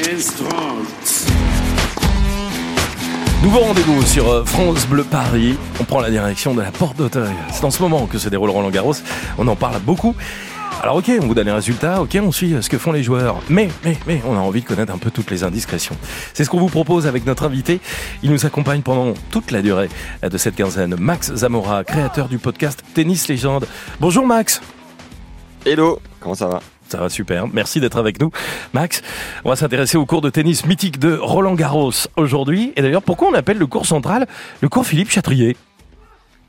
15h30. Nouveau rendez-vous sur euh, France Bleu Paris. On prend la direction de la Porte d'Auteuil. C'est en ce moment que se déroule Roland Garros. On en parle beaucoup. Alors ok, on vous donne les résultats, ok, on suit euh, ce que font les joueurs, mais, mais, mais, on a envie de connaître un peu toutes les indiscrétions. C'est ce qu'on vous propose avec notre invité. Il nous accompagne pendant toute la durée de cette quinzaine. Max Zamora, créateur du podcast Tennis Légende. Bonjour Max. Hello, comment ça va? Ça va super. Merci d'être avec nous. Max, on va s'intéresser au cours de tennis mythique de Roland Garros aujourd'hui. Et d'ailleurs, pourquoi on appelle le cours central le cours Philippe Chatrier?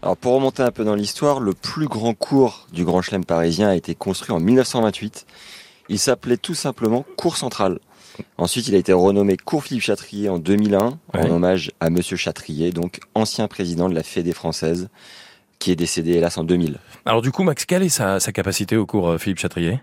Alors pour remonter un peu dans l'histoire, le plus grand cours du Grand Chelem parisien a été construit en 1928. Il s'appelait tout simplement Cours Central. Ensuite, il a été renommé Cours Philippe Chatrier en 2001, en hommage à Monsieur Chatrier, donc ancien président de la Fédé française, qui est décédé hélas en 2000. Alors du coup, Max, quelle est sa, sa capacité au cours euh, Philippe Chatrier?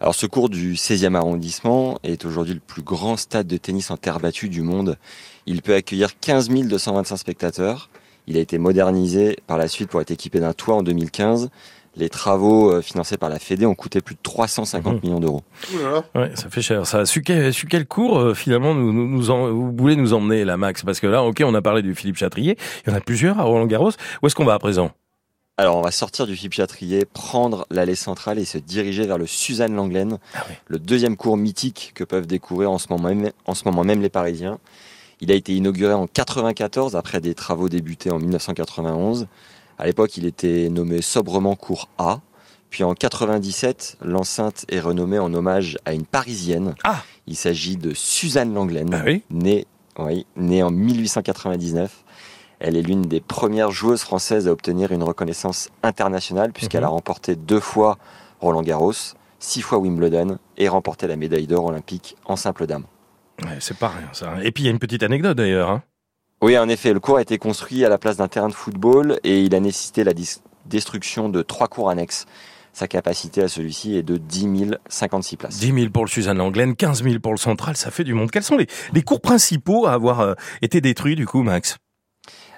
Alors ce cours du 16e arrondissement est aujourd'hui le plus grand stade de tennis en terre battue du monde. Il peut accueillir 15 225 spectateurs. Il a été modernisé par la suite pour être équipé d'un toit en 2015. Les travaux euh, financés par la Fédé ont coûté plus de 350 mmh. millions d'euros. Ouais, ça fait cher. Ça, su quel, quel cours euh, finalement nous, nous, vous voulez nous emmener là, Max? Parce que là, ok, on a parlé du Philippe Chatrier. Il y en a plusieurs à Roland Garros. Où est-ce qu'on va à présent? Alors, on va sortir du Philippe Chatrier, prendre l'allée centrale et se diriger vers le Suzanne Langlaine, ah le deuxième cours mythique que peuvent découvrir en ce moment même, en ce moment même les Parisiens. Il a été inauguré en 94 après des travaux débutés en 1991. À l'époque, il était nommé sobrement cours A. Puis en 97, l'enceinte est renommée en hommage à une Parisienne. Ah. Il s'agit de Suzanne Langlaine, ah oui née, oui, née en 1899. Elle est l'une des premières joueuses françaises à obtenir une reconnaissance internationale puisqu'elle a mhm. remporté deux fois Roland Garros, six fois Wimbledon et remporté la médaille d'or olympique en simple dame. c'est pas rien ça. Et puis il y a une petite anecdote d'ailleurs. Hein. Oui, en effet, le cours a été construit à la place d'un terrain de football et il a nécessité la destruction de trois cours annexes. Sa capacité à celui-ci est de 10 056 places. 10 000 pour le Suzanne Langlaine, 15 000 pour le Central, ça fait du monde. Quels sont les, les cours principaux à avoir euh, été détruits du coup, Max?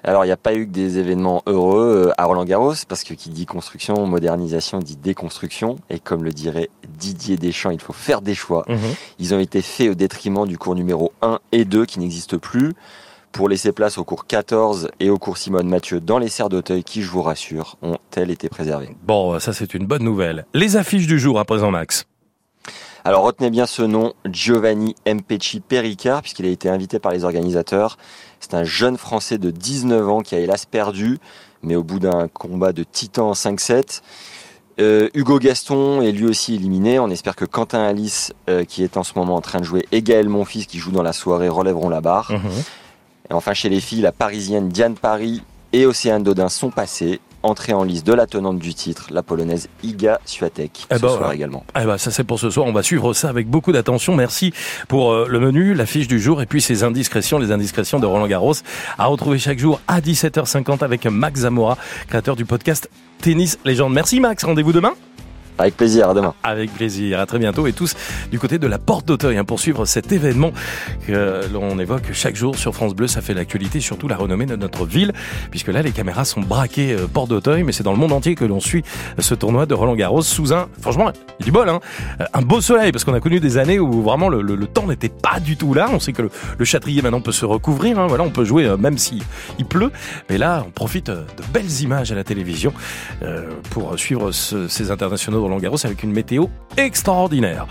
Alors, il n'y a pas eu que des événements heureux euh, à Roland Garros, parce que qui dit construction, modernisation, dit déconstruction. Et comme le dirait Didier Deschamps, il faut faire des choix. Mhm. Ils ont été faits au détriment du cours numéro 1 et 2 qui n'existent plus pour laisser place au cours 14 et au cours Simone Mathieu dans les serres d'Auteuil qui, je vous rassure, ont-elles été préservées? Bon, ça c'est une bonne nouvelle. Les affiches du jour à présent, Max. Alors retenez bien ce nom, Giovanni Mpecci Pericard, puisqu'il a été invité par les organisateurs. C'est un jeune Français de 19 ans qui a hélas perdu, mais au bout d'un combat de titan en 5-7. Euh, Hugo Gaston est lui aussi éliminé. On espère que Quentin Alice, euh, qui est en ce moment en train de jouer, et Gaël Monfils, qui joue dans la soirée, relèveront la barre. Mhm. Et enfin, chez les filles, la parisienne Diane Paris et Océane Dodin sont passées entrée en liste de la tenante du titre, la polonaise Iga Swiatek, eh ce ben soir également. Eh ben, ça c'est pour ce soir, on va suivre ça avec beaucoup d'attention. Merci pour euh, le menu, la fiche du jour et puis ces indiscrétions, les indiscrétions de Roland Garros à retrouver chaque jour à 17h50 avec Max Zamora, créateur du podcast Tennis Légende. Merci Max, rendez-vous demain avec plaisir, à demain. Avec plaisir, à très bientôt et tous du côté de la Porte d'Auteuil hein, pour suivre cet événement que l'on évoque chaque jour sur France Bleu. Ça fait l'actualité, surtout la renommée de notre ville, puisque là les caméras sont braquées euh, Porte d'Auteuil, mais c'est dans le monde entier que l'on suit ce tournoi de Roland Garros sous un, franchement, il y a du bol, hein, euh, un beau soleil, parce qu'on a connu des années où vraiment le, temps n'était pas du tout là. On sait que le, le châtrier maintenant peut se recouvrir, hein, voilà, on peut jouer euh, même si il pleut, mais là on profite de belles images à la télévision pour suivre ces internationaux Roland avec une météo extraordinaire.